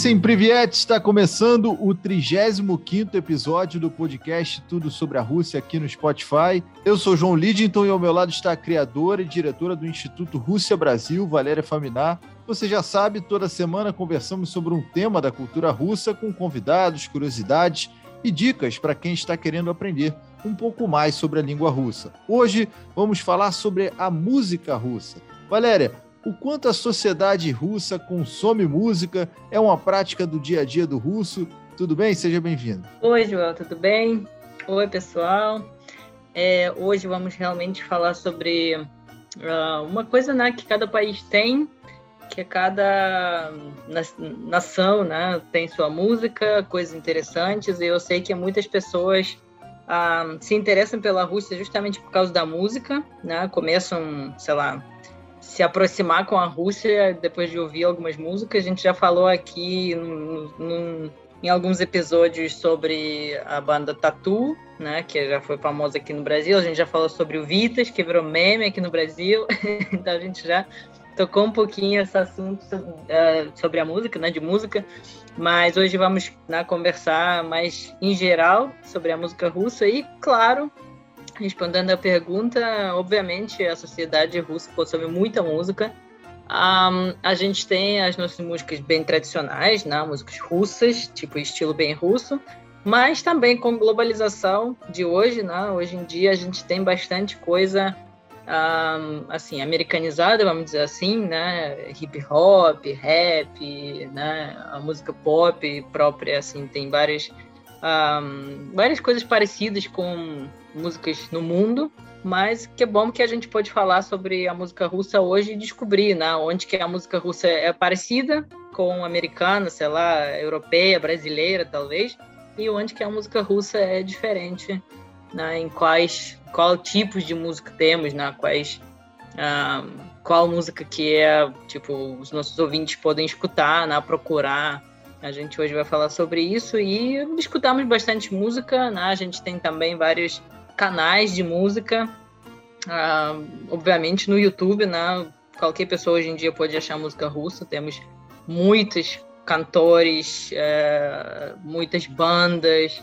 Listen Privet está começando o 35º episódio do podcast Tudo sobre a Rússia aqui no Spotify. Eu sou João Lidington e ao meu lado está a criadora e diretora do Instituto Rússia Brasil, Valéria Faminar. Você já sabe, toda semana conversamos sobre um tema da cultura russa com convidados, curiosidades e dicas para quem está querendo aprender um pouco mais sobre a língua russa. Hoje vamos falar sobre a música russa. Valéria, o quanto a sociedade russa consome música, é uma prática do dia a dia do russo. Tudo bem? Seja bem-vindo. Oi, João, tudo bem? Oi, pessoal. É, hoje vamos realmente falar sobre uh, uma coisa né, que cada país tem, que cada nação né, tem sua música, coisas interessantes, e eu sei que muitas pessoas uh, se interessam pela Rússia justamente por causa da música, né? Começam, sei lá, se aproximar com a Rússia depois de ouvir algumas músicas. A gente já falou aqui em alguns episódios sobre a banda Tatu, né, que já foi famosa aqui no Brasil. A gente já falou sobre o Vitas, que virou meme aqui no Brasil. então a gente já tocou um pouquinho esse assunto uh, sobre a música, né, de música. Mas hoje vamos né, conversar mais em geral sobre a música russa e, claro, respondendo a pergunta, obviamente a sociedade russa consome muita música. Um, a gente tem as nossas músicas bem tradicionais, né? músicas russas, tipo estilo bem russo, mas também com globalização de hoje, né? hoje em dia a gente tem bastante coisa um, assim americanizada, vamos dizer assim, né? hip hop, rap, né? a música pop própria, assim tem várias um, várias coisas parecidas com músicas no mundo, mas que é bom que a gente pode falar sobre a música russa hoje e descobrir, né, onde que a música russa é parecida com americana, sei lá, europeia, brasileira, talvez, e onde que a música russa é diferente, né, em quais qual tipos de música temos, né, quais qual música que é, tipo, os nossos ouvintes podem escutar, né, procurar. A gente hoje vai falar sobre isso e escutamos bastante música, né? A gente tem também vários canais de música, uh, obviamente no YouTube, né? Qualquer pessoa hoje em dia pode achar música russa. Temos muitos cantores, uh, muitas bandas,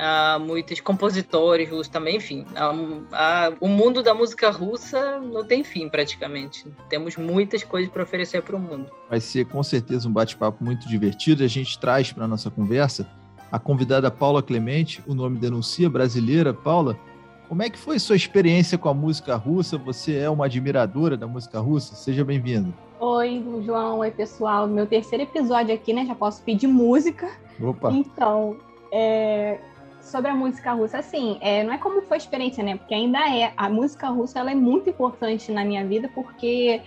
uh, muitos compositores russos também, enfim. o mundo da música russa não tem fim praticamente. Temos muitas coisas para oferecer para o mundo. Vai ser com certeza um bate-papo muito divertido. A gente traz para nossa conversa a convidada Paula Clemente, o nome denuncia brasileira. Paula, como é que foi sua experiência com a música russa? Você é uma admiradora da música russa? Seja bem-vindo. Oi, João. Oi, pessoal. Meu terceiro episódio aqui, né? Já posso pedir música. Opa! Então, é... sobre a música russa, assim, é... não é como foi a experiência, né? Porque ainda é. A música russa, ela é muito importante na minha vida, porque,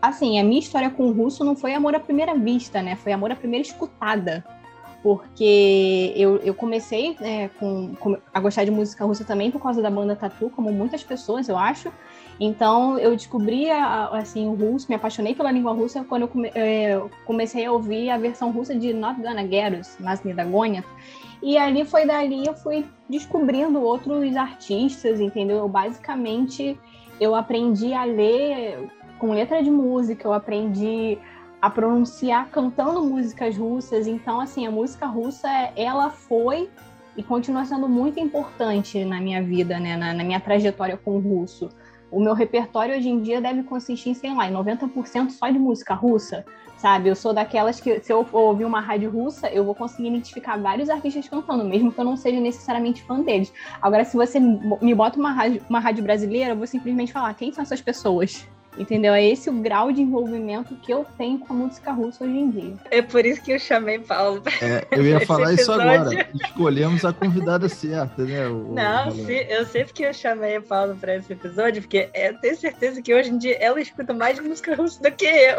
assim, a minha história com o russo não foi amor à primeira vista, né? Foi amor à primeira escutada porque eu, eu comecei é, com, com, a gostar de música russa também por causa da banda Tatu, como muitas pessoas, eu acho. Então, eu descobri assim, o russo, me apaixonei pela língua russa quando eu come, é, comecei a ouvir a versão russa de Not Gonna Get Us, Nas Dagonia. E ali foi dali eu fui descobrindo outros artistas, entendeu? Eu, basicamente, eu aprendi a ler com letra de música, eu aprendi a pronunciar cantando músicas russas. Então, assim, a música russa, ela foi e continua sendo muito importante na minha vida, né? Na, na minha trajetória com o russo. O meu repertório hoje em dia deve consistir, sei lá, em 90% só de música russa, sabe? Eu sou daquelas que, se eu ouvir uma rádio russa, eu vou conseguir identificar vários artistas cantando, mesmo que eu não seja necessariamente fã deles. Agora, se você me bota uma rádio, uma rádio brasileira, eu vou simplesmente falar quem são essas pessoas. Entendeu? É esse o grau de envolvimento que eu tenho com a música russa hoje em dia. É por isso que eu chamei Paulo. É, eu ia falar isso agora. Escolhemos a convidada certa, né? O, Não, o... eu sempre que eu chamei a Paulo para esse episódio, porque eu tenho certeza que hoje em dia ela escuta mais música russa do que eu.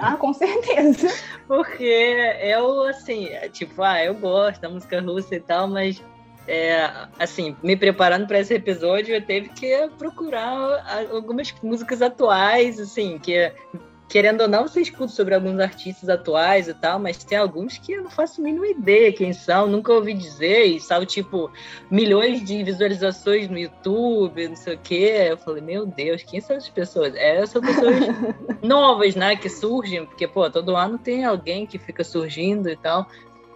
Ah, com certeza. Porque eu, assim, tipo, ah, eu gosto da música russa e tal, mas é, assim, me preparando para esse episódio, eu teve que procurar algumas músicas atuais, assim, que querendo ou não, você escuta sobre alguns artistas atuais e tal, mas tem alguns que eu não faço a mínima ideia quem são, nunca ouvi dizer, e são tipo milhões de visualizações no YouTube, não sei o quê. Eu falei, meu Deus, quem são essas pessoas? É, são pessoas novas, né, que surgem, porque, pô, todo ano tem alguém que fica surgindo e tal.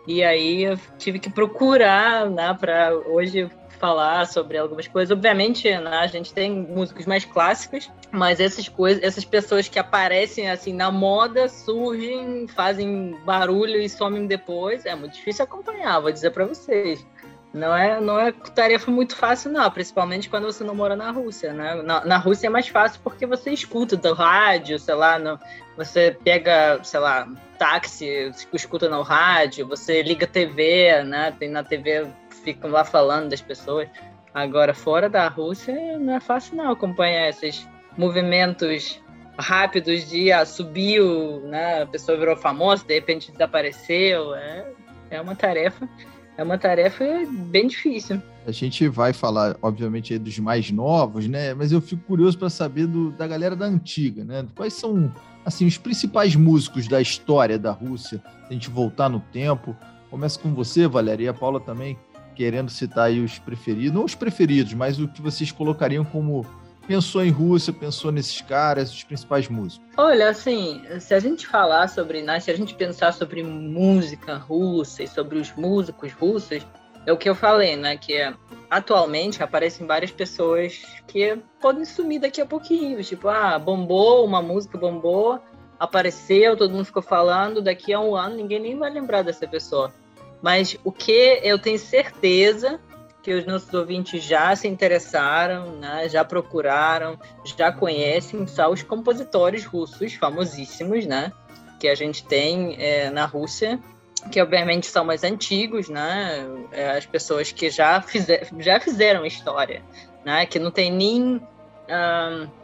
E aí eu tive que procurar, né, para hoje falar sobre algumas coisas. Obviamente, né, a gente tem músicos mais clássicos, mas essas coisas, essas pessoas que aparecem assim na moda surgem, fazem barulho e somem depois, é muito difícil acompanhar, vou dizer para vocês. Não é, não é tarefa muito fácil, não, principalmente quando você não mora na Rússia, né? Na, na Rússia é mais fácil porque você escuta do rádio, sei lá, no, você pega, sei lá, táxi, escuta no rádio, você liga TV, né? Tem na TV ficam lá falando das pessoas. Agora, fora da Rússia, não é fácil não acompanhar esses movimentos rápidos de ah, subiu, né? A pessoa virou famosa, de repente desapareceu. É, é uma tarefa, é uma tarefa bem difícil. A gente vai falar, obviamente, dos mais novos, né? Mas eu fico curioso para saber do, da galera da antiga, né? Quais são assim os principais músicos da história da Rússia? Se a gente voltar no tempo, começa com você, Valéria, e a Paula também querendo citar aí os preferidos, não os preferidos, mas o que vocês colocariam como pensou em Rússia, pensou nesses caras, os principais músicos? Olha, assim, se a gente falar sobre, né, se a gente pensar sobre música russa e sobre os músicos russos, é o que eu falei, né, que é, atualmente aparecem várias pessoas que podem sumir daqui a pouquinho, tipo, ah, bombou, uma música bombou, apareceu, todo mundo ficou falando, daqui a um ano ninguém nem vai lembrar dessa pessoa. Mas o que eu tenho certeza que os nossos ouvintes já se interessaram, né, já procuraram, já conhecem, são os compositores russos famosíssimos, né, que a gente tem é, na Rússia, que obviamente são mais antigos, né, é, as pessoas que já, fizer, já fizeram história, né, que não tem nem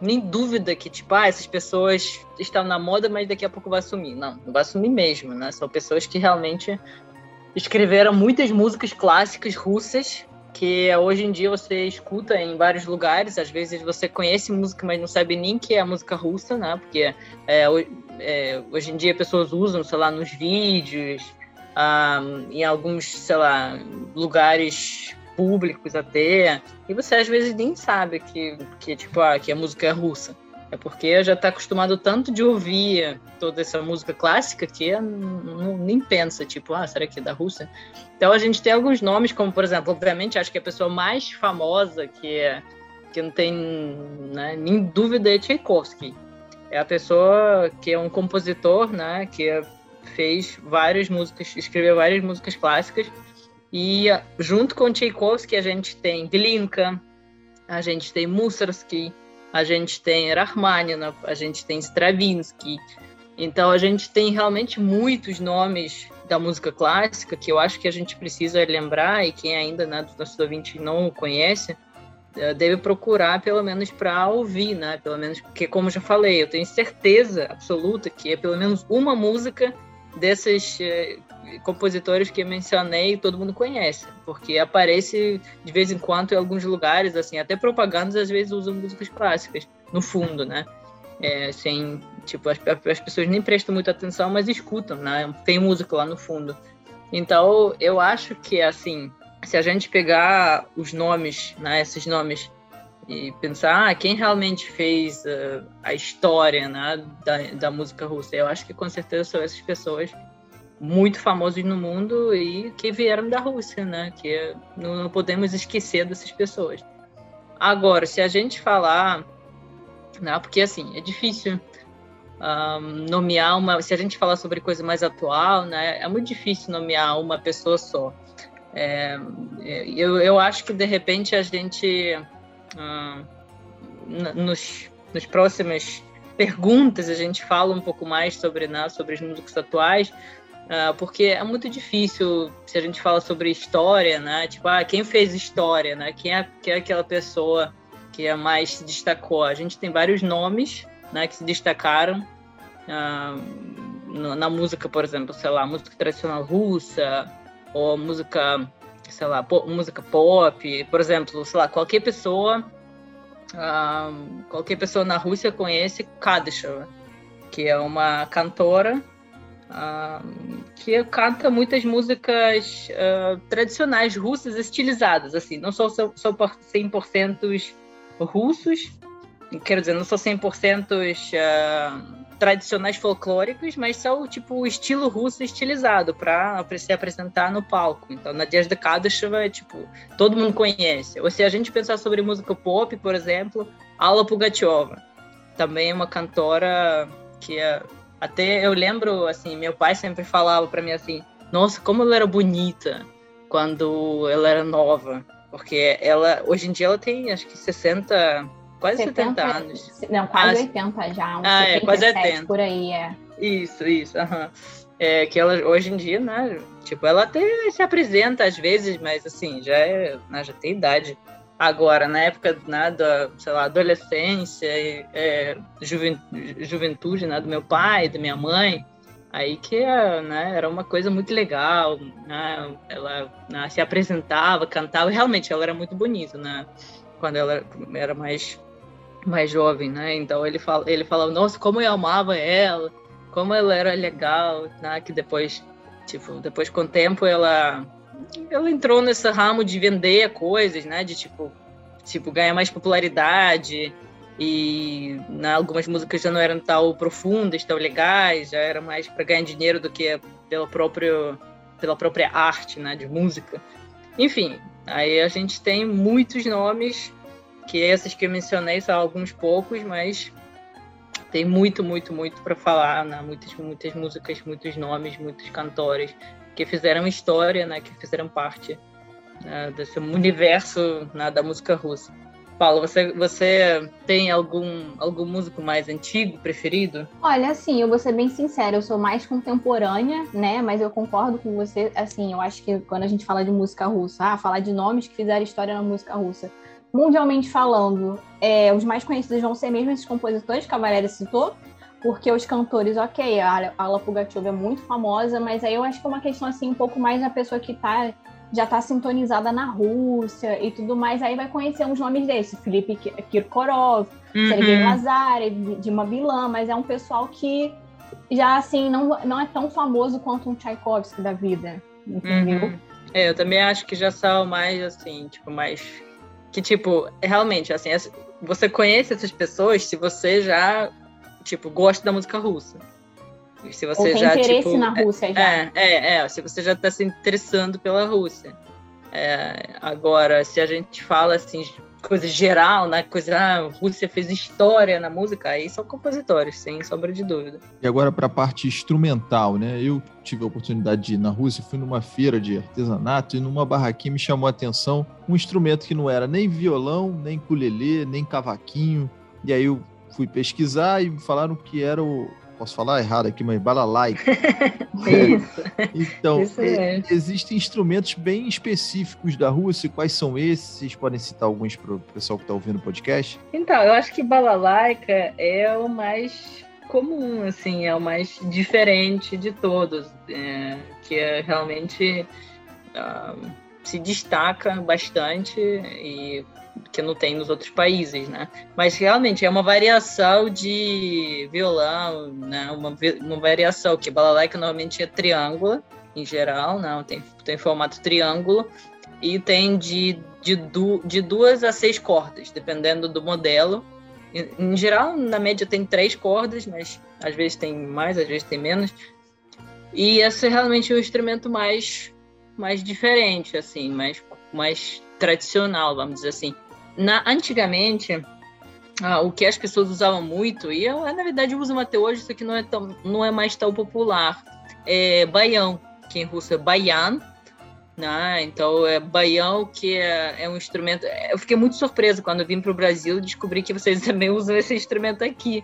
nem dúvida que, tipo, ah, essas pessoas estão na moda, mas daqui a pouco vai sumir. Não, não vai sumir mesmo, né? São pessoas que realmente escreveram muitas músicas clássicas russas que hoje em dia você escuta em vários lugares. Às vezes você conhece música, mas não sabe nem que é a música russa, né? Porque é, é, hoje em dia pessoas usam, sei lá, nos vídeos, um, em alguns, sei lá, lugares públicos até. E você às vezes nem sabe que, que tipo, ah, que a música é russa. É porque já está acostumado tanto de ouvir toda essa música clássica que nem pensa, tipo, ah, será que é da Rússia? Então a gente tem alguns nomes, como por exemplo, obviamente, acho que a pessoa mais famosa que é, que não tem né, nem dúvida é Tchaikovsky. É a pessoa que é um compositor, né, que fez várias músicas, escreveu várias músicas clássicas. E junto com Tchaikovsky a gente tem Glinka, a gente tem Mussorgsky, a gente tem Rachmaninoff, a gente tem Stravinsky. Então a gente tem realmente muitos nomes da música clássica que eu acho que a gente precisa lembrar e quem ainda né, dos nossos ouvintes não conhece eh, deve procurar pelo menos para ouvir, né? Pelo menos porque como já falei, eu tenho certeza absoluta que é pelo menos uma música desses eh, compositores que mencionei todo mundo conhece, porque aparece de vez em quando em alguns lugares, assim, até propagandas às vezes usam músicas clássicas no fundo, né? É, sem, tipo, as, as pessoas nem prestam muita atenção, mas escutam, né? Tem música lá no fundo. Então, eu acho que, assim, se a gente pegar os nomes, né, esses nomes, e pensar ah, quem realmente fez uh, a história né, da, da música russa, eu acho que com certeza são essas pessoas muito famosos no mundo e que vieram da Rússia, né? Que não podemos esquecer dessas pessoas. Agora, se a gente falar, né? Porque assim é difícil um, nomear uma. Se a gente falar sobre coisa mais atual, né? É muito difícil nomear uma pessoa só. É, eu, eu acho que de repente a gente um, nos, nos próximas perguntas a gente fala um pouco mais sobre, né, sobre os músicos atuais, Uh, porque é muito difícil se a gente fala sobre história, né? Tipo, ah, quem fez história, né? Quem é, quem é aquela pessoa que é mais se destacou? A gente tem vários nomes, né? Que se destacaram uh, na música, por exemplo, sei lá, música tradicional russa ou música, sei lá, música pop, por exemplo, sei lá, qualquer pessoa, uh, qualquer pessoa na Rússia conhece Kadyshev que é uma cantora uh, que canta muitas músicas uh, tradicionais russas estilizadas, assim, não são, são 100% russos, quero dizer, não são 100% uh, tradicionais folclóricos, mas são tipo o estilo russo estilizado para se apresentar no palco. Então, na Dias da Kadышeva, tipo, todo mundo conhece. Ou se a gente pensar sobre música pop, por exemplo, Alla Pugacheva, também é uma cantora que é, até eu lembro, assim, meu pai sempre falava para mim assim, nossa, como ela era bonita quando ela era nova, porque ela hoje em dia ela tem acho que 60 quase 70, 70 anos. Não, quase ah, 80 já, ah, 77, é, quase 80. por aí, é. Isso, isso, aham. É, que ela hoje em dia, né, tipo, ela até se apresenta às vezes, mas assim, já é, né, já tem idade. Agora, na época né, da, sei lá, adolescência, é, juventude, né, do meu pai, da minha mãe, aí que né, era uma coisa muito legal, né, ela né, se apresentava, cantava, realmente ela era muito bonita, né, quando ela era mais mais jovem, né? Então ele fala, ele falava, nossa, como eu amava ela, como ela era legal, né? Que depois, tipo, depois com o tempo ela ela entrou nesse ramo de vender coisas, né? De tipo, tipo ganhar mais popularidade e né, algumas músicas já não eram tão profundas, tão legais, já era mais para ganhar dinheiro do que pelo próprio pela própria arte, né? De música. Enfim, aí a gente tem muitos nomes que esses que eu mencionei são alguns poucos, mas tem muito, muito, muito para falar, né? Muitas, muitas músicas, muitos nomes, muitos cantores que fizeram história, né? Que fizeram parte né? desse universo né? da música russa. Paulo, você, você tem algum, algum músico mais antigo preferido? Olha, assim, eu vou ser bem sincera, eu sou mais contemporânea, né? Mas eu concordo com você, assim, eu acho que quando a gente fala de música russa, ah, falar de nomes que fizeram história na música russa, mundialmente falando, é, os mais conhecidos vão ser mesmo esses compositores que a Valéria citou, porque os cantores, ok, a Ala Pugacheva é muito famosa, mas aí eu acho que é uma questão assim um pouco mais da pessoa que tá, já está sintonizada na Rússia e tudo mais, aí vai conhecer uns nomes desses, Felipe Kirkorov, uhum. Sergei Lazarev, Dima Bilan, mas é um pessoal que já assim não, não é tão famoso quanto um Tchaikovsky da vida, entendeu? Uhum. É, eu também acho que já são mais assim, tipo, mais que, tipo, realmente, assim, você conhece essas pessoas se você já, tipo, gosta da música russa. Se você Ou tem já, interesse tipo, na Rússia é, já. É, é, é, se você já está se interessando pela Rússia. É, agora, se a gente fala, assim, coisa geral, né? Coisa, ah, a Rússia fez história na música, aí são compositores, sem sombra de dúvida. E agora para a parte instrumental, né? Eu tive a oportunidade de ir na Rússia, fui numa feira de artesanato e numa barraquinha me chamou a atenção um instrumento que não era nem violão, nem ukulele, nem cavaquinho. E aí eu fui pesquisar e falaram que era o, posso falar errado aqui, mas balalaika. Isso. então, Isso é. existem instrumentos bem específicos da Rússia. Quais são esses? Vocês podem citar alguns para o pessoal que está ouvindo o podcast? Então, eu acho que balalaika é o mais comum, assim, é o mais diferente de todos, é, que é realmente uh, se destaca bastante e que não tem nos outros países, né? Mas realmente é uma variação de violão, né? Uma, uma variação que balalaika normalmente é triângulo em geral, não tem tem formato triângulo e tem de, de, du, de duas a seis cordas, dependendo do modelo. Em, em geral, na média tem três cordas, mas às vezes tem mais, às vezes tem menos. E esse é realmente o instrumento mais mais diferente, assim, mais mais tradicional, vamos dizer assim. Na, antigamente, ah, o que as pessoas usavam muito, e eu, na verdade usam até hoje, isso aqui não é, tão, não é mais tão popular, é baião, que em russo é baian, né? Então, é baião, que é, é, um instrumento... Eu fiquei muito surpresa quando vim para o Brasil e descobri que vocês também usam esse instrumento aqui,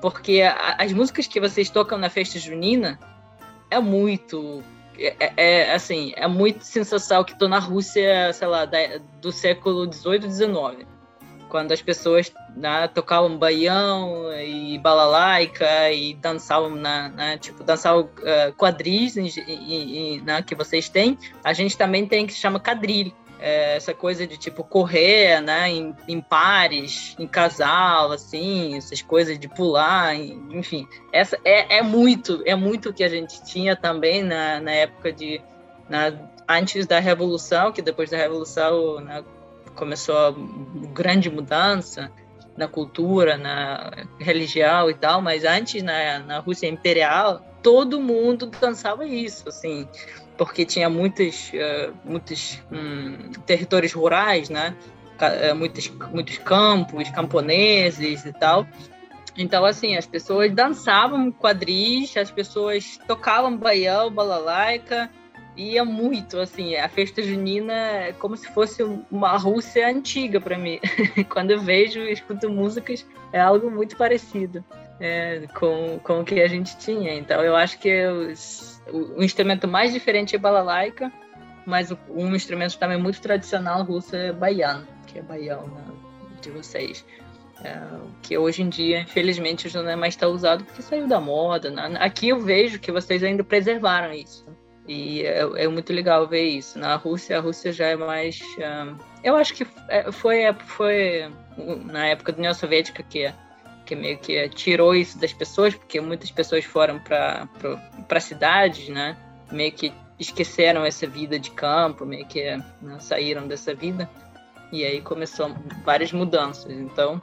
porque a, as músicas que vocês tocam na festa junina é muito é, é, é, assim, é muito sensacional que estou na Rússia, sei lá, da, do século 18, 19, quando as pessoas né, tocavam baião e balalaica e dançavam na, na tipo dançavam uh, quadris e, e, né, que vocês têm, a gente também tem que chama quadrilha é, essa coisa de tipo correr, né, em, em, pares, em casal, assim, essas coisas de pular, enfim, essa é, é muito, é muito que a gente tinha também na, na época de na, antes da revolução, que depois da revolução né, começou a grande mudança na cultura, na religião e tal, mas antes na, na Rússia imperial todo mundo dançava isso, assim porque tinha muitos, uh, muitos um, territórios rurais, né? Uh, muitos, muitos campos, camponeses e tal. Então, assim, as pessoas dançavam quadris, as pessoas tocavam baião, balalaica, ia muito, assim, a festa junina é como se fosse uma Rússia antiga para mim. Quando eu vejo e escuto músicas, é algo muito parecido é, com, com o que a gente tinha. Então, eu acho que os, o, instrumento mais diferente é balalaica, mas um instrumento também muito tradicional russo é baiano, que é baião né, de vocês. É, que hoje em dia, infelizmente, já não é mais tão usado porque saiu da moda. Né? Aqui eu vejo que vocês ainda preservaram isso. E é, é, muito legal ver isso. Na Rússia, a Rússia já é mais. Um, eu acho que é, foi, foi na época da União Soviética que que meio que tirou isso das pessoas, porque muitas pessoas foram para cidades, né? Meio que esqueceram essa vida de campo, meio que né, saíram dessa vida. E aí começou várias mudanças. Então,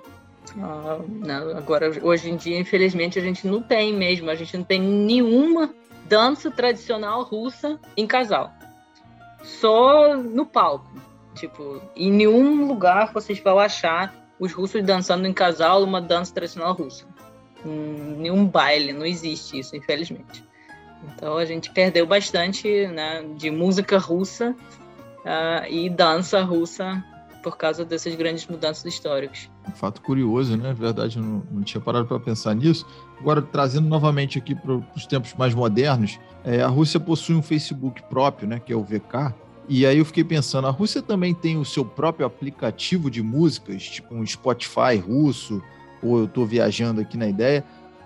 né, agora, hoje em dia, infelizmente, a gente não tem mesmo, a gente não tem nenhuma dança tradicional russa em casal. Só no palco. Tipo, em nenhum lugar vocês vão achar os russos dançando em casal uma dança tradicional russa. Nenhum baile, não existe isso, infelizmente. Então a gente perdeu bastante né, de música russa uh, e dança russa por causa dessas grandes mudanças históricas. Um fato curioso, né? Na verdade, eu não, não tinha parado para pensar nisso. Agora, trazendo novamente aqui para os tempos mais modernos, é, a Rússia possui um Facebook próprio, né? Que é o VK, e aí eu fiquei pensando, a Rússia também tem o seu próprio aplicativo de músicas, tipo um Spotify russo, ou eu estou viajando aqui na ideia.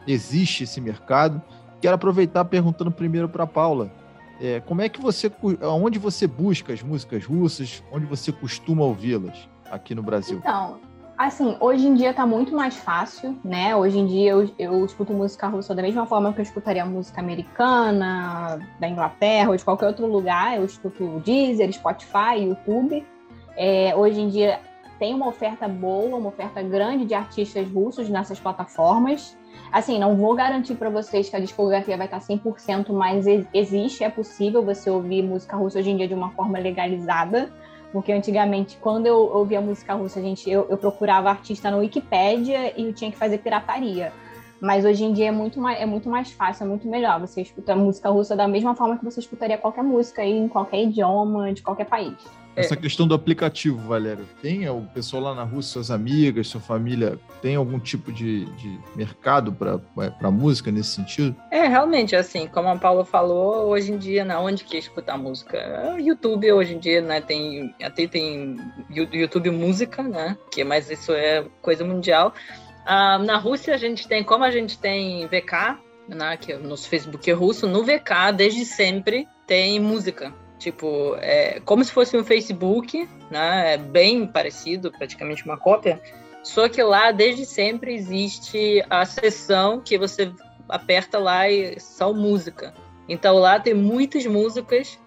Existe esse mercado. Quero aproveitar perguntando primeiro para Paula. É, como é que você, onde você busca as músicas russas, onde você costuma ouvi-las aqui no Brasil? Então, Assim, hoje em dia tá muito mais fácil, né? Hoje em dia eu, eu escuto música russa da mesma forma que eu escutaria música americana, da Inglaterra ou de qualquer outro lugar. Eu escuto Deezer, Spotify, YouTube. É, hoje em dia tem uma oferta boa, uma oferta grande de artistas russos nessas plataformas. Assim, não vou garantir para vocês que a discografia vai estar 100%, mas existe, é possível você ouvir música russa hoje em dia de uma forma legalizada. Porque antigamente, quando eu ouvia música russa, gente, eu, eu procurava artista no Wikipedia e eu tinha que fazer pirataria. Mas hoje em dia é muito mais, é muito mais fácil, é muito melhor. Você escuta música russa da mesma forma que você escutaria qualquer música aí, em qualquer idioma, de qualquer país. Essa é. questão do aplicativo, Valério, tem o pessoal lá na Rússia, suas amigas, sua família, tem algum tipo de, de mercado para música nesse sentido? É, realmente, assim, como a Paula falou, hoje em dia, na onde que escutar música? YouTube hoje em dia, né, tem, até tem YouTube Música, né, que mas isso é coisa mundial. Ah, na Rússia a gente tem, como a gente tem VK, né, que é o nosso Facebook é russo, no VK desde sempre tem música. Tipo, é como se fosse um Facebook, né? É bem parecido, praticamente uma cópia. Só que lá, desde sempre, existe a seção que você aperta lá e só música. Então lá tem muitas músicas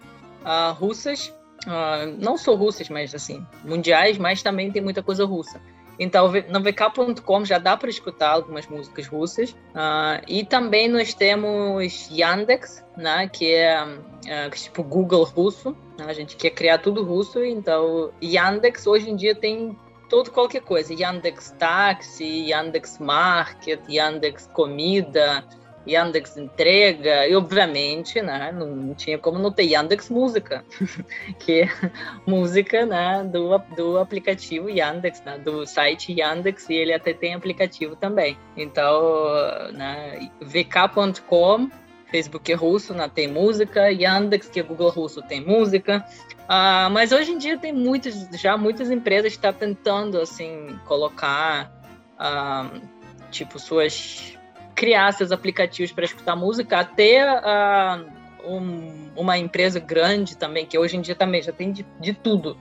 uh, russas, uh, não só russas, mas assim, mundiais, mas também tem muita coisa russa. Então, no vk.com já dá para escutar algumas músicas russas. Uh, e também nós temos Yandex, né, que é uh, tipo Google russo. Né, a gente quer criar tudo russo, então Yandex hoje em dia tem todo qualquer coisa. Yandex Táxi, Yandex Market, Yandex Comida, Yandex Entrega, e obviamente, né, não tinha como não ter Yandex Música, que é música, né, do, do aplicativo Yandex, né, do site Yandex, e ele até tem aplicativo também. Então, né, vk.com, Facebook é russo, né, tem música, Yandex, que é Google russo, tem música, uh, mas hoje em dia tem muitas, já muitas empresas estão tá tentando, assim, colocar, uh, tipo, suas criar seus aplicativos para escutar música, até uh, um, uma empresa grande também, que hoje em dia também já tem de, de tudo.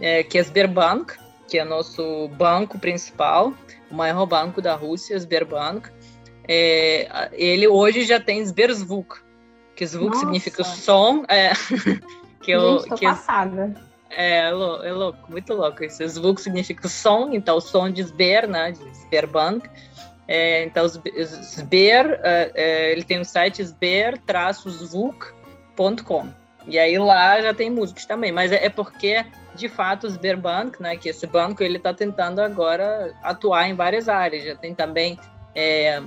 é, que é Sberbank, que é nosso banco principal, o maior banco da Rússia, Sberbank. É, ele hoje já tem Sberzvuk, que Zvuk Nossa. significa som. É, que eu, Gente, tô que passada. É, é, louco, muito louco. Esse Zvuk significa som, então o som de Sber, né, de Sberbank. É, então, Sber, é, é, ele tem o site sber-zvuk.com. E aí lá já tem músicos também, mas é, é porque de fato o Sberbank, né, que esse banco ele está tentando agora atuar em várias áreas. Já tem também é,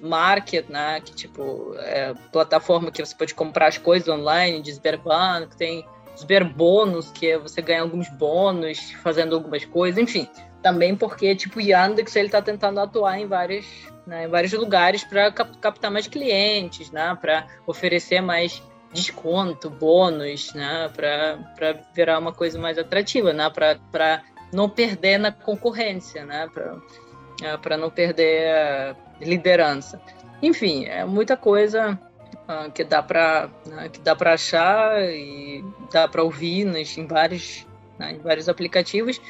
market, né, que tipo é, plataforma que você pode comprar as coisas online de Sberbank, tem Sberbônus, que é você ganha alguns bônus fazendo algumas coisas, enfim. Também porque tipo Yandex ele está tentando atuar em vários, né, em vários lugares para captar mais clientes, né, para oferecer mais desconto, bônus, né, para virar uma coisa mais atrativa, né, para não perder na concorrência, né, para é, não perder liderança. Enfim, é muita coisa uh, que dá para né, que dá para achar e dá para ouvir nos, em vários né, em vários aplicativos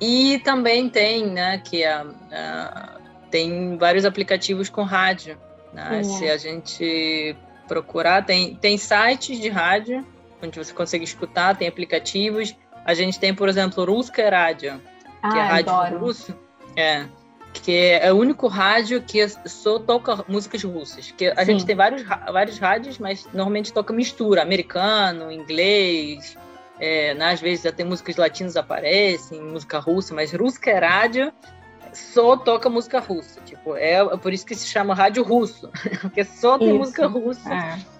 e também tem, né, que a, uh, tem vários aplicativos com rádio. Né? Se a gente procurar. Tem, tem sites de rádio onde você consegue escutar, tem aplicativos. A gente tem, por exemplo, Ruska Rádio, que é ah, rádio adoro. russo. É, que é o único rádio que só toca músicas russas. Que a Sim. gente tem vários, vários rádios, mas normalmente toca mistura, americano, inglês. É, né, às vezes até músicas latinas aparecem, música russa, mas Ruska Rádio só toca música russa. Tipo, é, é por isso que se chama rádio russo, porque só tem isso. música russa. É.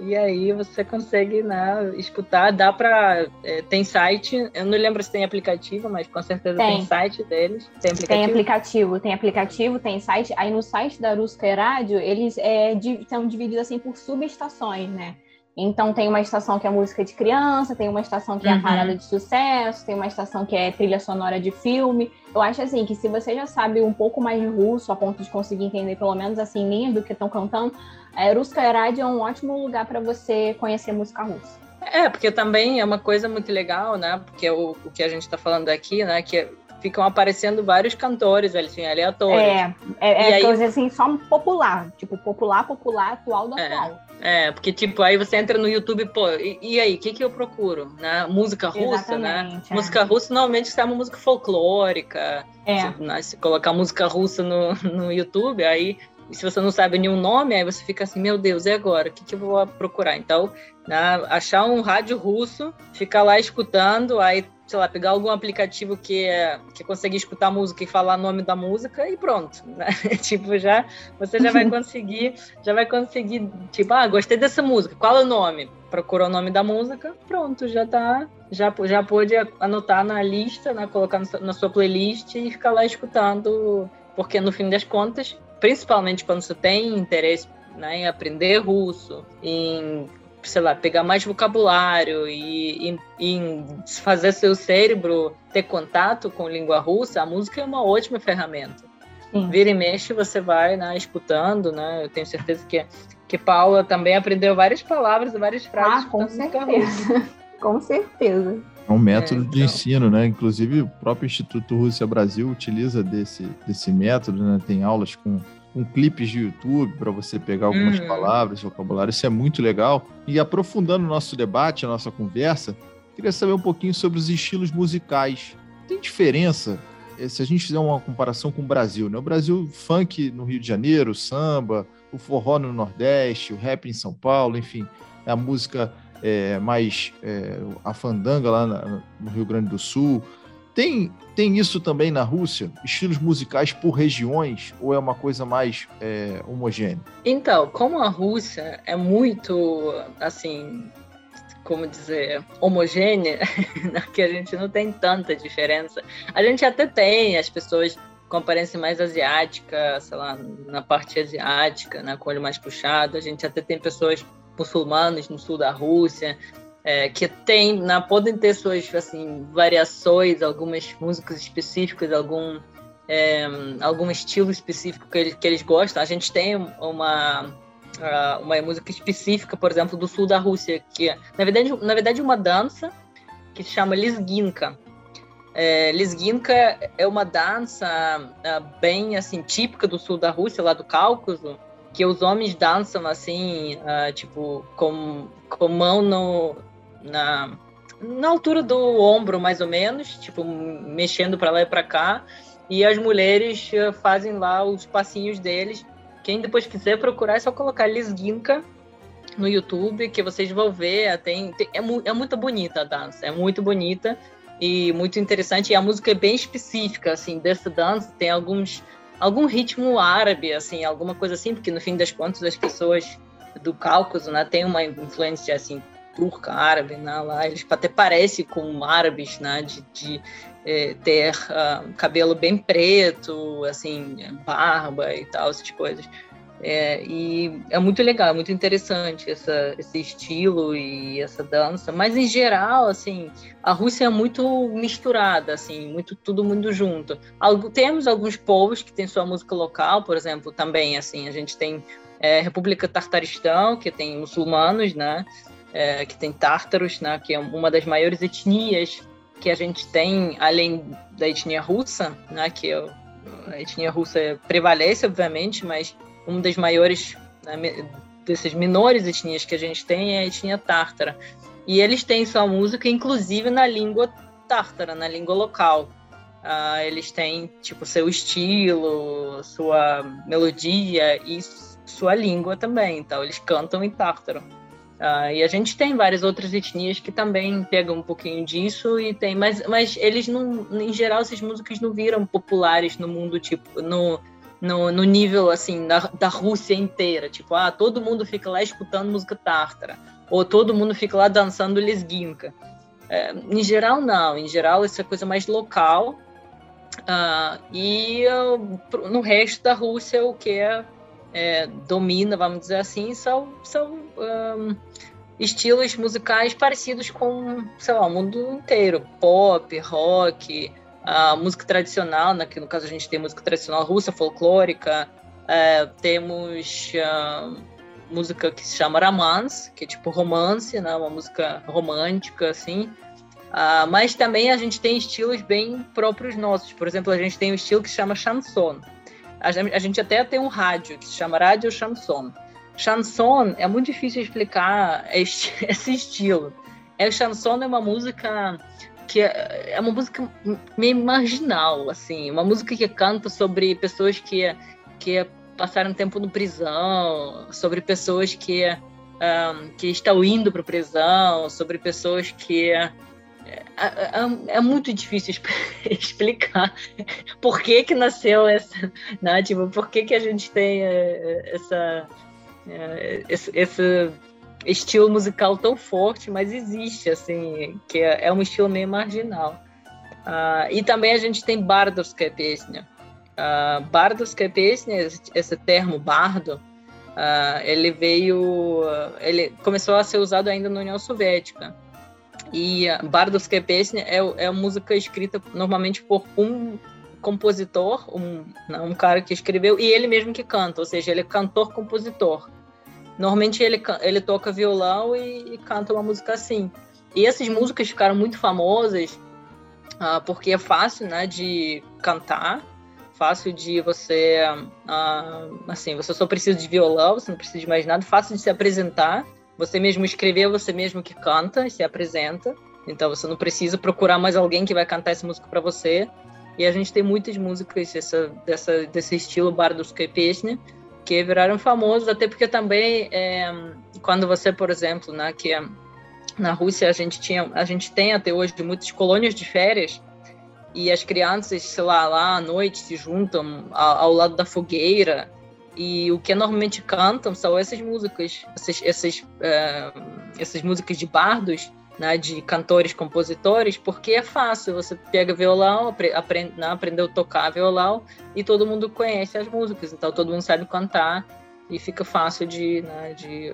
E aí você consegue né, escutar, dá para é, tem site, eu não lembro se tem aplicativo, mas com certeza tem, tem site deles. Tem aplicativo? Tem aplicativo, tem aplicativo, tem site. Aí no site da Ruska Rádio, eles é, são divididos assim por subestações, né? Então tem uma estação que é música de criança, tem uma estação que é a uhum. parada de sucesso, tem uma estação que é trilha sonora de filme. Eu acho assim que se você já sabe um pouco mais de russo, a ponto de conseguir entender pelo menos assim linhas do que estão cantando, é, Ruska Rádio é um ótimo lugar para você conhecer música russa. É, porque também é uma coisa muito legal, né? Porque o, o que a gente está falando aqui, né? Que ficam aparecendo vários cantores assim, aleatórios. É, é, é coisa assim, só popular. Tipo, popular, popular, atual do é, atual. É, porque tipo, aí você entra no YouTube, pô, e, e aí, o que que eu procuro? Né? Música russa, né? Exatamente, né? É. Música russa normalmente é uma música folclórica. É. Se, né? se colocar música russa no, no YouTube, aí se você não sabe nenhum nome, aí você fica assim, meu Deus, e agora? O que, que eu vou procurar? Então, né, achar um rádio russo, ficar lá escutando, aí sei lá, pegar algum aplicativo que, é, que consegue escutar música e falar o nome da música e pronto, né? tipo, já, você já vai conseguir, já vai conseguir, tipo, ah, gostei dessa música, qual é o nome? Procurou o nome da música, pronto, já tá, já, já pôde anotar na lista, né, colocar na sua playlist e ficar lá escutando, porque no fim das contas, principalmente quando você tem interesse né, em aprender russo, em sei lá, pegar mais vocabulário e, e, e, fazer seu cérebro ter contato com língua russa, a música é uma ótima ferramenta. Sim. Vira e mexe, você vai né, escutando, né? Eu tenho certeza que, que Paula também aprendeu várias palavras e várias frases ah, com certeza. com certeza. É um método é, então... de ensino, né? Inclusive, o próprio Instituto Rússia Brasil utiliza desse, desse método, né? Tem aulas com com clipes de YouTube para você pegar algumas uhum. palavras, vocabulário. Isso é muito legal. E aprofundando o nosso debate, a nossa conversa, queria saber um pouquinho sobre os estilos musicais. Tem diferença eh, se a gente fizer uma comparação com o Brasil, né? O Brasil, funk no Rio de Janeiro, samba, o forró no Nordeste, o rap em São Paulo, enfim, a música é, mais é, a fandanga lá na, no Rio Grande do Sul. Tem, tem isso também na Rússia? Estilos musicais por regiões? Ou é uma coisa mais é, homogênea? Então, como a Rússia é muito, assim, como dizer, homogênea, né, que a gente não tem tanta diferença. A gente até tem as pessoas com aparência mais asiática, sei lá, na parte asiática, né, com olho mais puxado. A gente até tem pessoas muçulmanas no sul da Rússia é, que tem, na, podem ter suas assim, variações, algumas músicas específicas, algum, é, algum estilo específico que eles, que eles gostam. A gente tem uma, uma música específica, por exemplo, do sul da Rússia, que é, na verdade, na verdade uma dança que se chama Lisginka. É, Lisginka é uma dança é, bem assim típica do sul da Rússia, lá do Cáucaso, que os homens dançam assim, uh, tipo, com, com mão no, na, na altura do ombro, mais ou menos, tipo, mexendo para lá e para cá, e as mulheres uh, fazem lá os passinhos deles. Quem depois quiser procurar, é só colocar Lisginka no YouTube, que vocês vão ver. Tem, tem é, mu é muito bonita a dança, é muito bonita e muito interessante. E a música é bem específica, assim, dessa dança. Tem alguns algum ritmo árabe, assim, alguma coisa assim, porque no fim das contas as pessoas do Cáucaso, né, tem uma influência assim turca, árabe, né, lá eles até parecem com árabes, né, de, de é, ter uh, cabelo bem preto, assim, barba e tal, essas coisas. É, e é muito legal, é muito interessante essa, esse estilo e essa dança. Mas em geral, assim, a Rússia é muito misturada, assim, muito tudo muito junto. Algo, temos alguns povos que têm sua música local, por exemplo, também assim, a gente tem é, República Tartaristão, que tem muçulmanos, né? É, que tem tártaros, né? Que é uma das maiores etnias que a gente tem, além da etnia russa, né? Que é, a etnia russa prevalece, obviamente, mas uma das maiores, né, dessas menores etnias que a gente tem é a etnia tártara. E eles têm sua música, inclusive na língua tártara, na língua local. Uh, eles têm, tipo, seu estilo, sua melodia e sua língua também. Então, eles cantam em tártaro. Uh, e a gente tem várias outras etnias que também pegam um pouquinho disso e tem, mas, mas eles não, em geral, essas músicas não viram populares no mundo, tipo, no, no, no nível assim da, da Rússia inteira. Tipo, ah, todo mundo fica lá escutando música tártara, ou todo mundo fica lá dançando lesguinka. É, em geral, não. Em geral, isso é coisa mais local. Uh, e uh, no resto da Rússia, o que é, é, domina, vamos dizer assim, são, são um, estilos musicais parecidos com, sei lá, o mundo inteiro. Pop, rock, a música tradicional, né, que no caso a gente tem música tradicional russa, folclórica, é, temos uh, música que se chama Ramans, que é tipo romance, né, uma música romântica, assim, uh, mas também a gente tem estilos bem próprios nossos, por exemplo, a gente tem um estilo que se chama chanson, a gente, até tem um rádio que se chama rádio chanson. Chanson é muito difícil explicar esse estilo. É, chanson é uma música que é, é uma música meio marginal, assim, uma música que canta sobre pessoas que, que passaram tempo no prisão, sobre pessoas que, um, que estão indo para prisão, sobre pessoas que é, é, é, muito difícil explicar por que que nasceu essa, né? tipo, por que que a gente tem é, essa, é, esse, esse estilo musical tão forte, mas existe, assim, que é, é um estilo meio marginal. Uh, e também a gente tem bardovskaya pesня. Uh, bardovskaya pesня, esse termo bardo, uh, ele veio, ele começou a ser usado ainda na União Soviética. E bardovskaya pesня é, é música escrita normalmente por um compositor, um, um cara que escreveu, e ele mesmo que canta, ou seja, ele é cantor-compositor. Normalmente ele, ele toca violão e, e canta uma música assim. E essas músicas ficaram muito famosas uh, porque é fácil, né, de cantar, fácil de você, uh, assim, você só precisa de violão, você não precisa de mais nada, fácil de se apresentar. Você mesmo escrever, você mesmo que canta e se apresenta. Então você não precisa procurar mais alguém que vai cantar essa música para você. E a gente tem muitas músicas dessa, dessa, desse estilo Bardos Pesne, que viraram famosos, até porque também é, quando você, por exemplo, né, que é, na Rússia a gente tinha, a gente tem até hoje muitas colônias de férias e as crianças, sei lá, lá à noite se juntam ao, ao lado da fogueira e o que normalmente cantam são essas músicas, essas, essas, é, essas músicas de bardos né, de cantores, compositores, porque é fácil, você pega violão, aprende, né, aprendeu a tocar violão e todo mundo conhece as músicas, então todo mundo sabe cantar e fica fácil de, né, de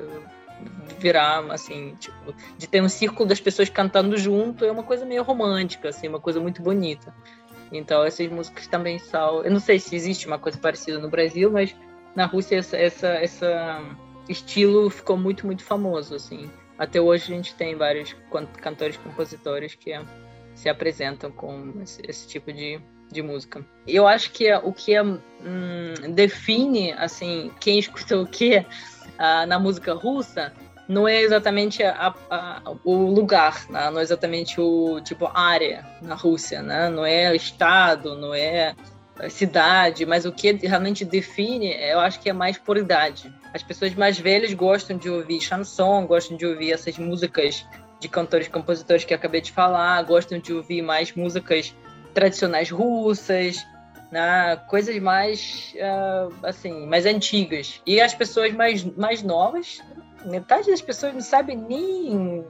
virar, assim, tipo, de ter um círculo das pessoas cantando junto, é uma coisa meio romântica, assim, uma coisa muito bonita. Então essas músicas também são, eu não sei se existe uma coisa parecida no Brasil, mas na Rússia essa, essa, essa estilo ficou muito, muito famoso, assim. Até hoje a gente tem vários cantores, compositores que se apresentam com esse, esse tipo de, de música. Eu acho que o que hum, define assim quem escuta o que uh, na música russa não é exatamente a, a, o lugar, né? não é exatamente o tipo área na Rússia, né? não é estado, não é cidade, mas o que realmente define, eu acho que é mais por idade. As pessoas mais velhas gostam de ouvir chanson, gostam de ouvir essas músicas de cantores e compositores que acabei de falar, gostam de ouvir mais músicas tradicionais russas, né? coisas mais uh, assim, mais antigas. E as pessoas mais, mais novas metade das pessoas não sabem nem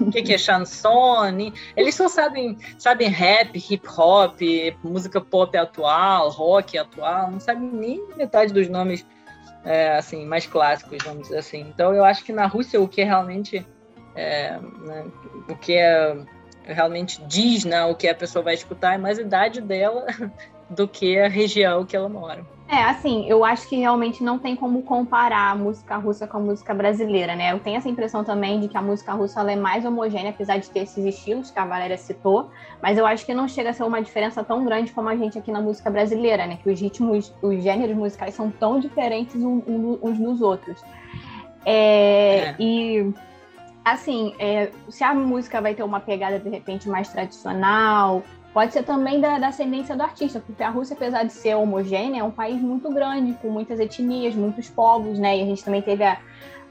o que, que é chanson, nem... eles só sabem, sabem rap, hip hop, música pop atual, rock atual, não sabem nem metade dos nomes é, assim mais clássicos, vamos dizer assim. Então eu acho que na Rússia o que é realmente é, né, o que é realmente diz, né, o que a pessoa vai escutar é mais a idade dela do que a região que ela mora. É, assim, eu acho que realmente não tem como comparar a música russa com a música brasileira, né? Eu tenho essa impressão também de que a música russa é mais homogênea, apesar de ter esses estilos que a Valéria citou, mas eu acho que não chega a ser uma diferença tão grande como a gente aqui na música brasileira, né? Que os ritmos, os gêneros musicais são tão diferentes uns dos outros. É, é. E assim, é, se a música vai ter uma pegada de repente mais tradicional, Pode ser também da, da, ascendência do artista, porque a Rússia, apesar de ser homogênea, é um país muito grande, com muitas etnias, muitos povos, né? E a gente também teve a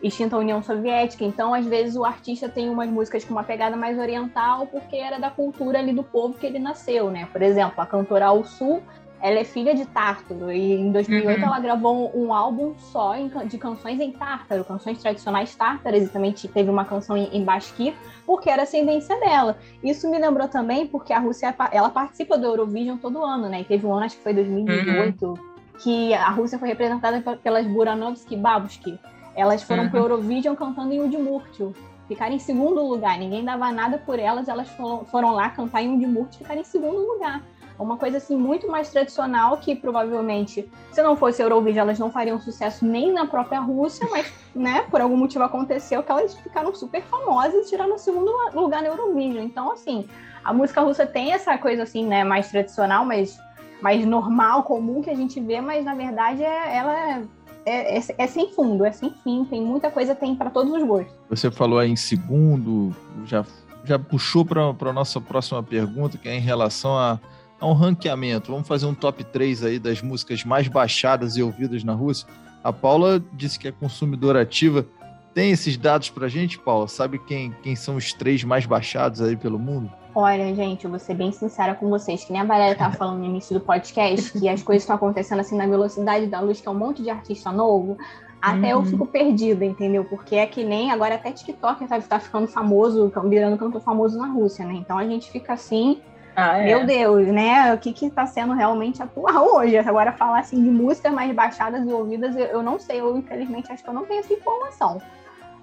extinta União Soviética. Então, às vezes, o artista tem umas músicas com uma pegada mais oriental, porque era da cultura ali do povo que ele nasceu, né? Por exemplo, a cantora Al Sul ela é filha de Tártaro e em 2008 uhum. ela gravou um álbum só de canções em tártaro, canções tradicionais tártaras e também teve uma canção em, em basquir, porque era ascendência dela. Isso me lembrou também porque a Rússia ela participa do Eurovision todo ano, né? E teve um ano, acho que foi 2018, uhum. que a Rússia foi representada pelas Buranovsky Babushki. Elas foram uhum. para o Eurovision cantando em Udmurtio. Ficaram em segundo lugar, ninguém dava nada por elas, elas foram, foram lá cantar em Udmurtio e ficaram em segundo lugar. Uma coisa assim muito mais tradicional que provavelmente, se não fosse Eurovision, elas não fariam sucesso nem na própria Rússia, mas, né, por algum motivo aconteceu que elas ficaram super famosas e tiraram o segundo lugar na Eurovision. Então, assim, a música russa tem essa coisa assim, né, mais tradicional, mas mais normal, comum que a gente vê, mas na verdade é, ela é é, é, é, sem fundo, é sem fim, tem muita coisa, tem para todos os gostos. Você falou aí em segundo, já, já puxou para a nossa próxima pergunta, que é em relação a, a um ranqueamento. Vamos fazer um top 3 aí das músicas mais baixadas e ouvidas na Rússia. A Paula disse que é consumidora ativa. Tem esses dados pra gente, Paula? Sabe quem, quem são os três mais baixados aí pelo mundo? Olha, gente, eu vou ser bem sincera com vocês, que nem a Valéria estava falando no início do podcast, que as coisas estão acontecendo assim na velocidade da luz, que é um monte de artista novo. Até uhum. eu fico perdida, entendeu? Porque é que nem agora até TikTok tá, tá ficando famoso, virando cantor famoso na Rússia, né? Então a gente fica assim, ah, é. Meu Deus, né? O que que tá sendo realmente atual hoje? Agora, falar assim de músicas mais baixadas e ouvidas, eu, eu não sei. Eu, infelizmente, acho que eu não tenho essa informação.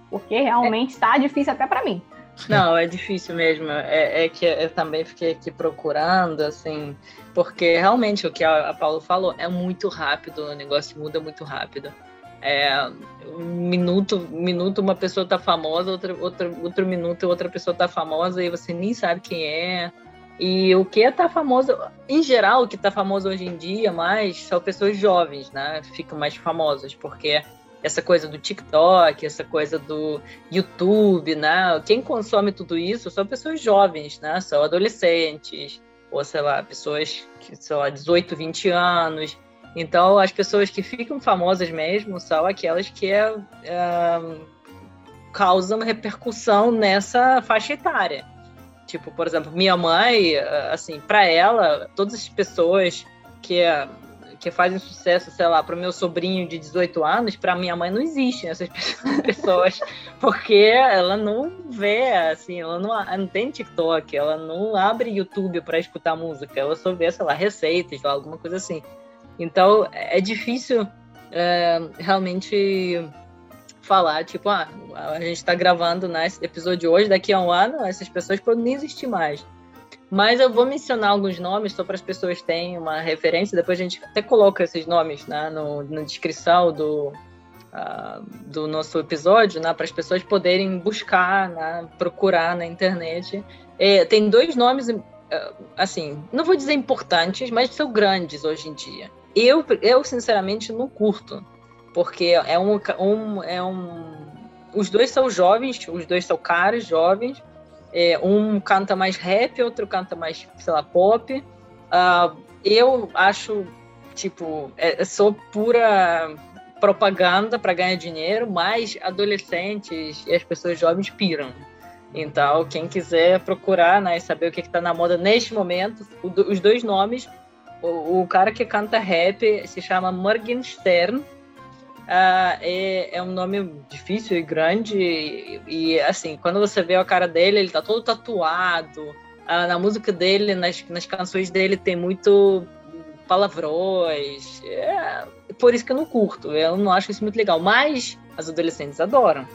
Porque realmente está é. difícil até para mim. Não, é difícil mesmo. É, é, que eu também fiquei aqui procurando, assim, porque realmente o que a, a Paulo falou é muito rápido, o negócio muda muito rápido. É, um minuto, minuto uma pessoa tá famosa, outra, outra, outro minuto outra pessoa tá famosa e você nem sabe quem é. E o que está famoso, em geral, o que está famoso hoje em dia mais são pessoas jovens, né? Ficam mais famosas, porque essa coisa do TikTok, essa coisa do YouTube, né? Quem consome tudo isso são pessoas jovens, né? São adolescentes, ou sei lá, pessoas que, lá, 18, 20 anos. Então, as pessoas que ficam famosas mesmo são aquelas que é, é, causam repercussão nessa faixa etária. Tipo, por exemplo, minha mãe, assim, para ela, todas as pessoas que que fazem sucesso, sei lá, para o meu sobrinho de 18 anos, para minha mãe não existem essas pessoas, porque ela não vê, assim, ela não, ela não tem TikTok, ela não abre YouTube para escutar música, ela só vê, sei lá, receitas, alguma coisa assim. Então, é difícil é, realmente falar, tipo, ah, a gente está gravando nesse né, episódio hoje, daqui a um ano, essas pessoas podem nem existir mais. Mas eu vou mencionar alguns nomes só para as pessoas terem uma referência. Depois a gente até coloca esses nomes né, no, na descrição do, uh, do nosso episódio, né, para as pessoas poderem buscar, né, procurar na internet É, tem dois nomes, assim, não vou dizer importantes, mas são grandes hoje em dia. Eu, eu sinceramente, não curto, porque é um, um, é um. Os dois são jovens, os dois são caras jovens. É, um canta mais rap, outro canta mais, sei lá, pop. Uh, eu acho, tipo, é, sou pura propaganda para ganhar dinheiro, mas adolescentes e as pessoas jovens piram. Então, quem quiser procurar né, e saber o que está na moda neste momento, os dois nomes, o, o, cara que canta rap se chama Morgenstern, uh, é, é, um nome difícil e grande, e, e, assim, quando você vê a cara dele, ele está todo tatuado, uh, na música dele, nas, nas canções dele tem muito palavrões, é por isso que eu não curto, eu não acho isso muito legal, mas as adolescentes adoram.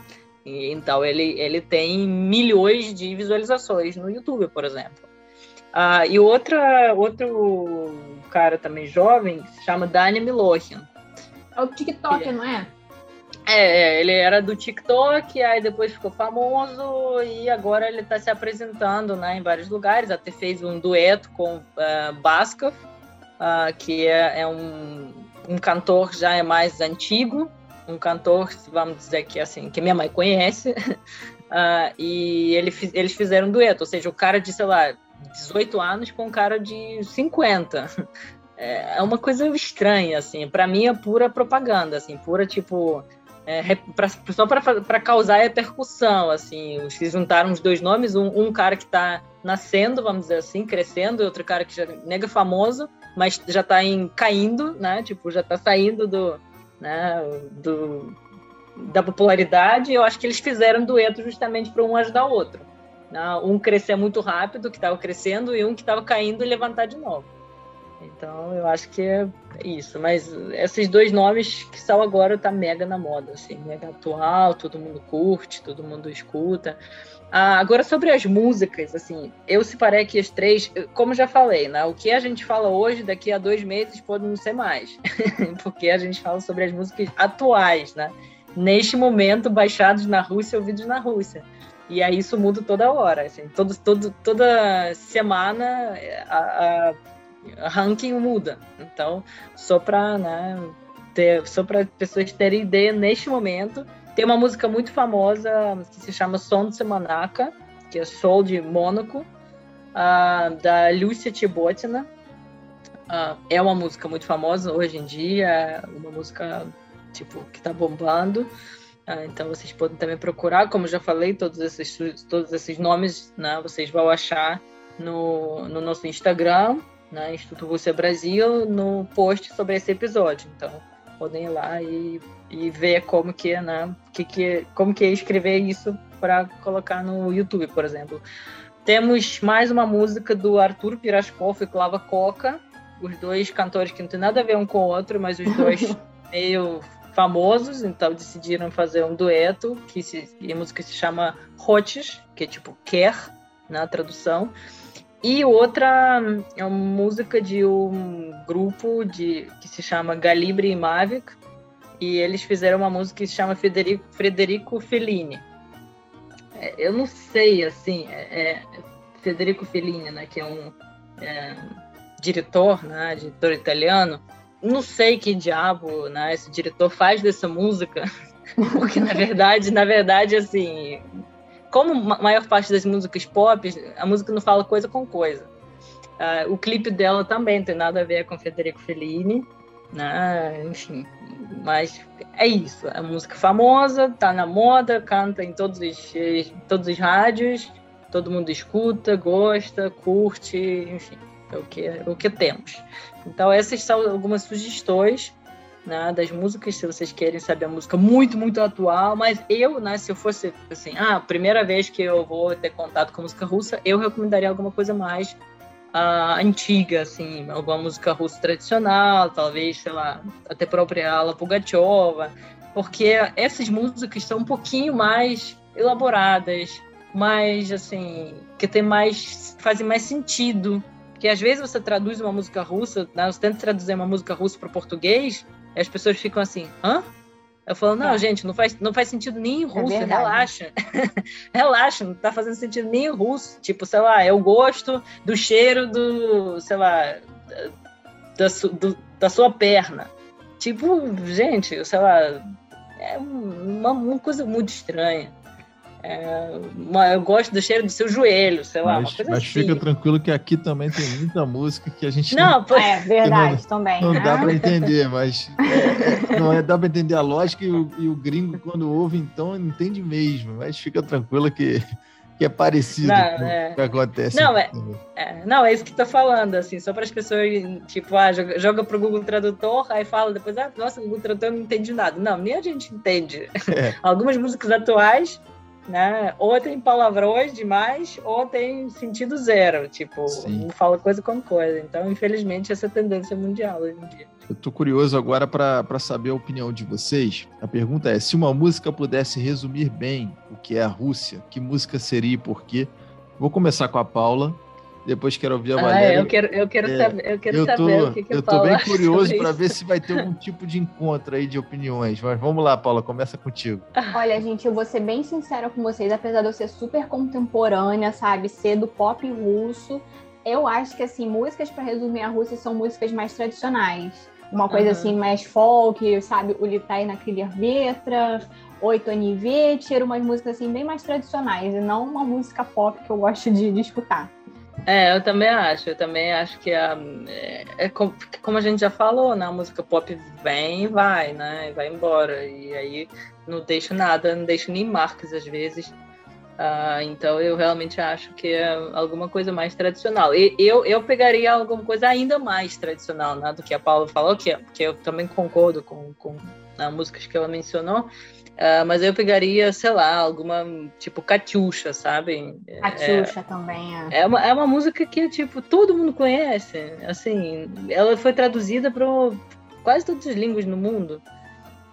Então ele, ele tem milhões de visualizações no YouTube, por exemplo. Ah, e outra, outro cara também jovem se chama Dani Milohian. É o TikTok, não é? É, ele era do TikTok, aí depois ficou famoso e agora ele está se apresentando né, em vários lugares. Até fez um dueto com uh, Baskov, uh, que é, é um, um cantor já é mais antigo, um cantor, vamos dizer que assim, que minha mãe conhece, uh, e ele, eles fizeram um dueto, ou seja, o cara de, sei lá, 18 anos com um cara de 50. É, é uma coisa estranha, assim, para mim é pura propaganda, assim, pura tipo. É, pra, só para causar repercussão, assim, se juntaram os dois nomes, um, um cara que está nascendo, vamos dizer assim, crescendo, e outro cara que já é mega famoso, mas já está caindo, né, tipo, já está saindo do, né, do, da popularidade, eu acho que eles fizeram dueto justamente para um ajudar o outro. Né? Um crescer muito rápido, que estava crescendo, e um que estava caindo e levantar de novo. Então, eu acho que é isso. Mas esses dois nomes que são agora tá mega na moda, assim, mega atual, todo mundo curte, todo mundo escuta. Ah, agora sobre as músicas, assim, eu separei aqui as três, como já falei, né? O que a gente fala hoje, daqui a dois meses pode não ser mais, porque a gente fala sobre as músicas atuais, né? Neste momento, baixados na Rússia, ouvidos na Rússia. E aí isso muda toda hora, assim, todo, todo, toda semana a, a ranking muda. Então, só para né, ter, só para pessoas terem ideia neste momento, tem uma música muito famosa que se chama Som de Semanaca, que é Sol de Mônaco, uh, da Lúcia Tibotina. Uh, é uma música muito famosa hoje em dia, uma música tipo que está bombando. Uh, então vocês podem também procurar, como já falei, todos esses, todos esses nomes, né, vocês vão achar no, no nosso Instagram, né, Instituto Rússia Brasil, no post sobre esse episódio. Então podem ir lá e, e ver como que é, né? Que, que, como que é escrever isso para colocar no YouTube, por exemplo. Temos mais uma música do Arthur Pirashkov e Clava Coca, os dois cantores que não tem nada a ver um com o outro, mas os dois meio famosos, então decidiram fazer um dueto, que se, a música se chama Rotes, que é tipo quer, na tradução. E outra é uma música de um grupo de, que se chama Galibre e Mavic, e eles fizeram uma música que se chama Federico, Fellini. É, eu não sei, assim, é, é, Federico Fellini, né, que é um é, diretor, né, diretor italiano, não sei que diabo, né, esse diretor faz dessa música, porque na verdade, na verdade, assim, como a maior parte das músicas pop, a música não fala coisa com coisa. Uh, o clipe dela também tem nada a ver com Federico Fellini, né? enfim. Mas é isso, é música famosa, tá na moda, canta em todos os, todos os rádios, todo mundo escuta, gosta, curte, enfim, é o que, é o que temos. Então essas são algumas sugestões né, das músicas, se vocês querem saber a música muito, muito atual, mas eu, né, se eu fosse assim, ah, primeira vez que eu vou ter contato com música russa, eu recomendaria alguma coisa mais uh, antiga, assim, alguma música russa tradicional, talvez, sei lá, até própria Ala Pugacheva, porque essas músicas são um pouquinho mais elaboradas, mais, assim, que tem mais, fazem mais sentido, porque às vezes você traduz uma música russa, né, você tenta traduzir uma música russa para português, e as pessoas ficam assim, hã? Eu falo, não, é. gente, não faz, não faz sentido nem em é russo, é relaxa. relaxa, não tá fazendo sentido nem em russo. Tipo, sei lá, é o gosto do cheiro do, sei lá, da, do, da sua perna. Tipo, gente, sei lá, é uma, uma coisa muito estranha. É uma, eu gosto do cheiro do seu joelho, sei lá. Mas, mas assim. fica tranquilo que aqui também tem muita música que a gente não. Não, é verdade não, também. Não dá para entender, mas é, não é dá para entender a lógica e o, e o, gringo quando ouve então entende mesmo. Mas fica tranquilo que que é parecido não, com é... o que acontece. Não é, é, não, é isso que tô falando, assim, só para as pessoas, tipo, ah, joga, joga pro Google Tradutor, aí fala depois, ah, nossa, o Google Tradutor não entende nada. Não, nem a gente entende. É. Algumas músicas atuais né? Ou tem palavrões demais, ou tem sentido zero, tipo, Sim. fala coisa com coisa. Então, infelizmente, essa é a tendência mundial hoje em dia. Eu tô curioso agora para saber a opinião de vocês. A pergunta é: se uma música pudesse resumir bem o que é a Rússia, que música seria e por quê? Vou começar com a Paula. Depois quero ouvir a Valéria. Ah, eu quero, eu quero, é, saber, eu quero eu tô, saber o que, que Eu tô bem curioso para ver se vai ter algum tipo de encontro aí de opiniões. Mas vamos lá, Paula, começa contigo. Olha, gente, eu vou ser bem sincera com vocês, apesar de eu ser super contemporânea, sabe, ser do pop russo, eu acho que assim, músicas para resumir a Rússia são músicas mais tradicionais. Uma coisa uhum. assim, mais folk, sabe, o Litai na Krilia Vetra, Oito Anivet, umas músicas assim bem mais tradicionais, e não uma música pop que eu gosto de, de escutar. É, eu também acho. Eu também acho que a, é, é como, como, a gente já falou, né? A música pop vem e vai, né? E vai embora. E aí não deixa nada, não deixa nem marcas às vezes. Uh, então eu realmente acho que é alguma coisa mais tradicional. E eu, eu pegaria alguma coisa ainda mais tradicional né, do que a Paula falou, que, que eu também concordo com, com as músicas que ela mencionou. Uh, mas eu pegaria, sei lá, alguma tipo Catiuxa, sabe? Catiuxa é, também é. É uma, é uma música que, tipo, todo mundo conhece. Assim, ela foi traduzida para quase todas as línguas no mundo.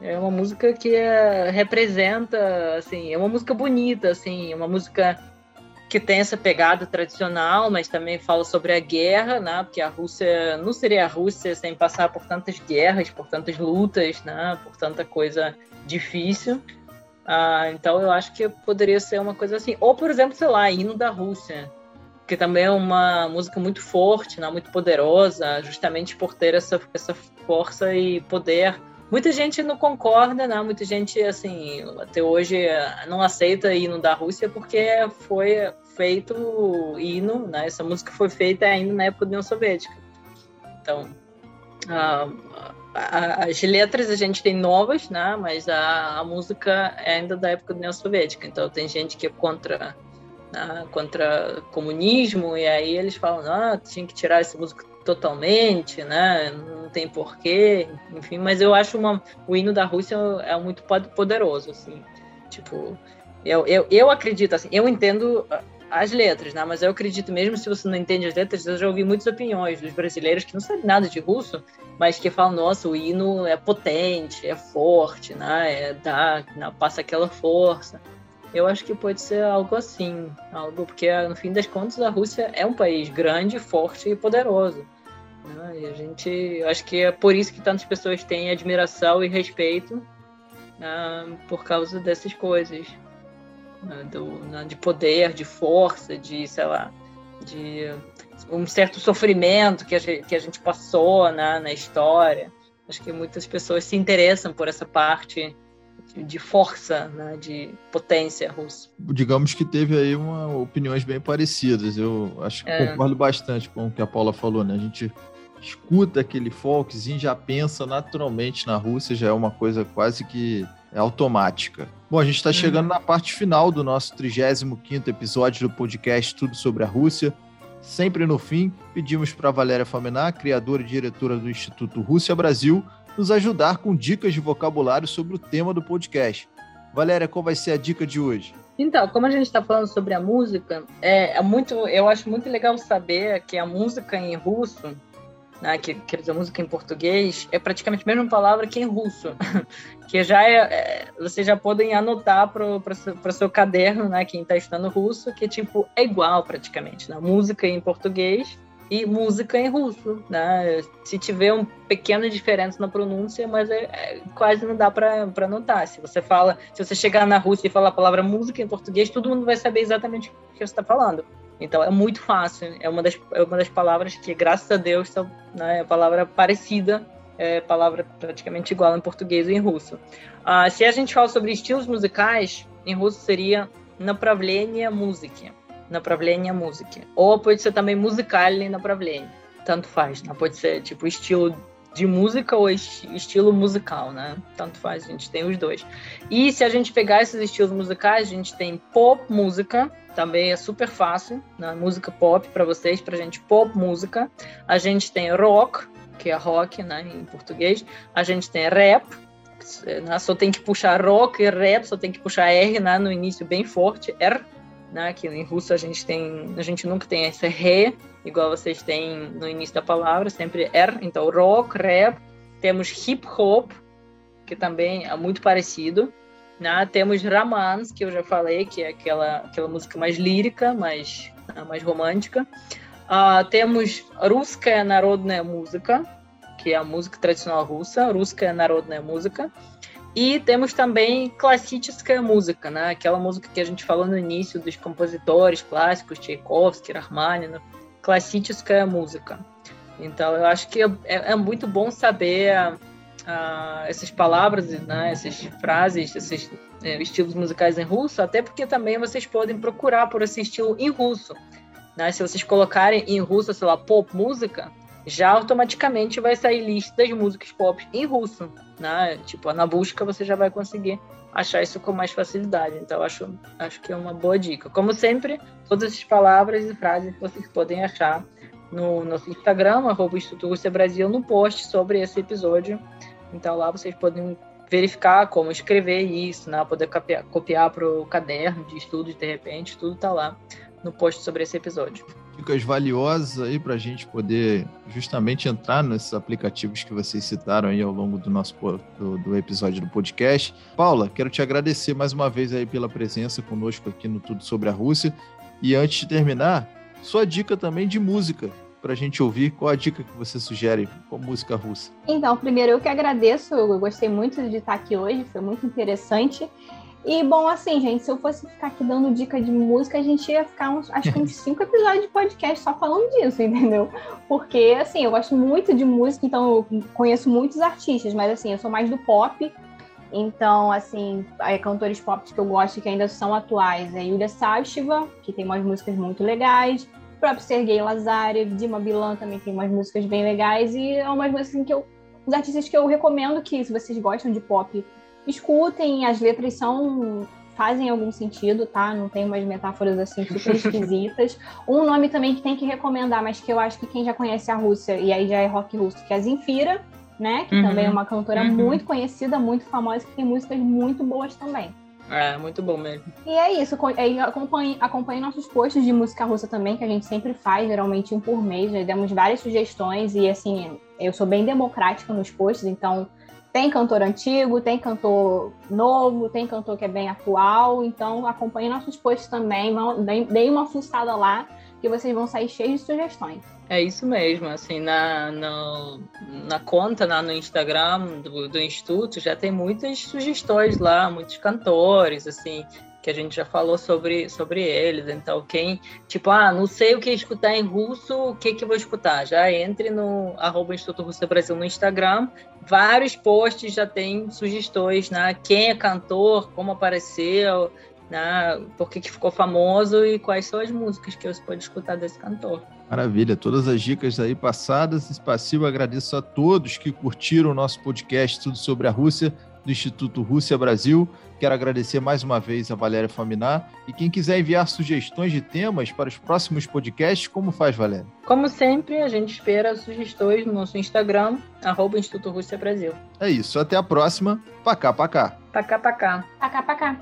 É uma música que é, representa, assim, é uma música bonita, assim, uma música que tem essa pegada tradicional, mas também fala sobre a guerra, né? Porque a Rússia não seria a Rússia sem passar por tantas guerras, por tantas lutas, né? Por tanta coisa difícil. Ah, então eu acho que poderia ser uma coisa assim. Ou, por exemplo, sei lá, hino da Rússia, que também é uma música muito forte, né? muito poderosa, justamente por ter essa, essa força e poder Muita gente não concorda, né? Muita gente, assim, até hoje não aceita hino da Rússia porque foi feito hino, né? Essa música foi feita ainda na época da União Soviética. Então, as letras a gente tem novas, né? Mas a, a música é ainda da época da União Soviética. Então, tem gente que é contra né, contra comunismo, e aí eles falam, ah, tinha que tirar essa música totalmente, né? Não tem porquê, enfim, mas eu acho uma, o hino da Rússia é muito poderoso, assim, tipo, eu, eu, eu acredito, assim, eu entendo as letras, né? Mas eu acredito mesmo se você não entende as letras, eu já ouvi muitas opiniões dos brasileiros que não sabem nada de russo, mas que falam, nossa, o hino é potente, é forte, né? É, dá, passa aquela força. Eu acho que pode ser algo assim, algo porque no fim das contas a Rússia é um país grande, forte e poderoso. Né? E a gente, acho que é por isso que tantas pessoas têm admiração e respeito uh, por causa dessas coisas, uh, do, uh, de poder, de força, de sei lá, de um certo sofrimento que a gente, que a gente passou né, na história. Acho que muitas pessoas se interessam por essa parte de força, né, de potência russa. Digamos que teve aí uma, opiniões bem parecidas. Eu acho que é. concordo bastante com o que a Paula falou, né? A gente escuta aquele folkzinho, já pensa naturalmente na Rússia, já é uma coisa quase que é automática. Bom, a gente está chegando uhum. na parte final do nosso 35º episódio do podcast Tudo sobre a Rússia. Sempre no fim, pedimos para Valéria Famenar, criadora e diretora do Instituto Rússia Brasil, nos ajudar com dicas de vocabulário sobre o tema do podcast. Valéria, qual vai ser a dica de hoje? Então, como a gente está falando sobre a música, é, é, muito, eu acho muito legal saber que a música em russo, né, que quer dizer música em português, é praticamente a mesma palavra que em russo, que já é, é vocês já podem anotar para o seu caderno, né, quem está estudando russo, que tipo é igual praticamente, né? música em português e música em russo, né? Se tiver uma pequena diferença na pronúncia, mas é, é, quase não dá para notar. Se você fala, se você chegar na Rússia e falar a palavra música em português, todo mundo vai saber exatamente o que você está falando. Então é muito fácil. É uma das, é uma das palavras que, graças a Deus, são né, é palavra parecida, é palavra praticamente igual em português e em russo. Ah, se a gente fala sobre estilos musicais, em russo seria направление музыки направление музыки. Ou pode ser também музыкальный направление. Tanto faz, né? Pode ser tipo estilo de música ou estilo musical, né? Tanto faz, a gente tem os dois. E se a gente pegar esses estilos musicais, a gente tem pop música, também é super fácil, né? música pop para vocês, para gente pop música. A gente tem rock, que é rock, né, em português. A gente tem rap, né? só tem que puxar rock e rap, só tem que puxar R né, no início bem forte, R né? Que em russo a gente tem, a gente nunca tem esse ré, igual vocês têm no início da palavra, sempre er. Então rock, rap, temos hip hop, que também é muito parecido. Né? Temos Ramans, que eu já falei, que é aquela, aquela música mais lírica, mais, né, mais romântica. Uh, temos Русская народная música, que é a música tradicional russa, Русская народная música. E temos também classística música, né? Aquela música que a gente falou no início dos compositores clássicos, Tchaikovsky, Rachmaninoff. Classística música. Então, eu acho que é, é muito bom saber essas palavras, né? Essas frases, esses é, estilos musicais em russo, até porque também vocês podem procurar por esse estilo em russo. Né? Se vocês colocarem em russo, sei lá, pop música, já automaticamente vai sair lista das músicas pop em russo, né? Tipo, na busca você já vai conseguir achar isso com mais facilidade. Então, acho, acho que é uma boa dica. Como sempre, todas essas palavras e frases vocês podem achar no nosso Instagram, arroba Brasil, no post sobre esse episódio. Então, lá vocês podem verificar como escrever isso, né? Poder copiar para o caderno de estudos, de repente, tudo está lá no post sobre esse episódio dicas valiosas aí para a gente poder justamente entrar nesses aplicativos que vocês citaram aí ao longo do nosso do, do, episódio do podcast. Paula, quero te agradecer mais uma vez aí pela presença conosco aqui no Tudo sobre a Rússia. E antes de terminar, sua dica também de música para a gente ouvir. Qual a dica que você sugere com música russa? Então, primeiro eu que agradeço, eu gostei muito de estar aqui hoje, foi muito interessante. E, bom, assim, gente, se eu fosse ficar aqui dando dica de música, a gente ia ficar, uns, acho que uns cinco episódios de podcast só falando disso, entendeu? Porque, assim, eu gosto muito de música, então eu conheço muitos artistas, mas, assim, eu sou mais do pop. Então, assim, é, cantores pop que eu gosto que ainda são atuais é Yulia Savcheva, que tem umas músicas muito legais. O próprio Sergei Lazarev, Dima Bilan também tem umas músicas bem legais. E é umas músicas assim, que eu... Os artistas que eu recomendo que, se vocês gostam de pop escutem, as letras são fazem algum sentido, tá? Não tem umas metáforas assim super esquisitas. Um nome também que tem que recomendar, mas que eu acho que quem já conhece a Rússia, e aí já é rock russo, que é a Zinfira, né? Que uhum. também é uma cantora uhum. muito conhecida, muito famosa, que tem músicas muito boas também. É, muito bom mesmo. E é isso, acompanhe, acompanhe nossos posts de música russa também, que a gente sempre faz, geralmente um por mês, já demos várias sugestões, e assim, eu sou bem democrática nos posts, então tem cantor antigo, tem cantor novo, tem cantor que é bem atual. Então, acompanhe nossos posts também. Deem uma fuçada lá, que vocês vão sair cheios de sugestões. É isso mesmo, assim, na, na, na conta, na, no Instagram do, do Instituto, já tem muitas sugestões lá, muitos cantores, assim, que a gente já falou sobre, sobre eles. Então, quem, tipo, ah, não sei o que escutar em russo, o que que vou escutar? Já entre no arroba Instituto Russo Brasil no Instagram. Vários posts já tem sugestões, né? Quem é cantor, como apareceu, né? Por que, que ficou famoso e quais são as músicas que você pode escutar desse cantor. Maravilha, todas as dicas aí passadas. Espacivo, agradeço a todos que curtiram o nosso podcast Tudo sobre a Rússia do Instituto Rússia Brasil. Quero agradecer mais uma vez a Valéria Faminar. E quem quiser enviar sugestões de temas para os próximos podcasts, como faz, Valéria? Como sempre, a gente espera sugestões no nosso Instagram, arroba Instituto Rússia Brasil. É isso, até a próxima. Pacá, pacá. Pacá, pacá. Pacá, pacá.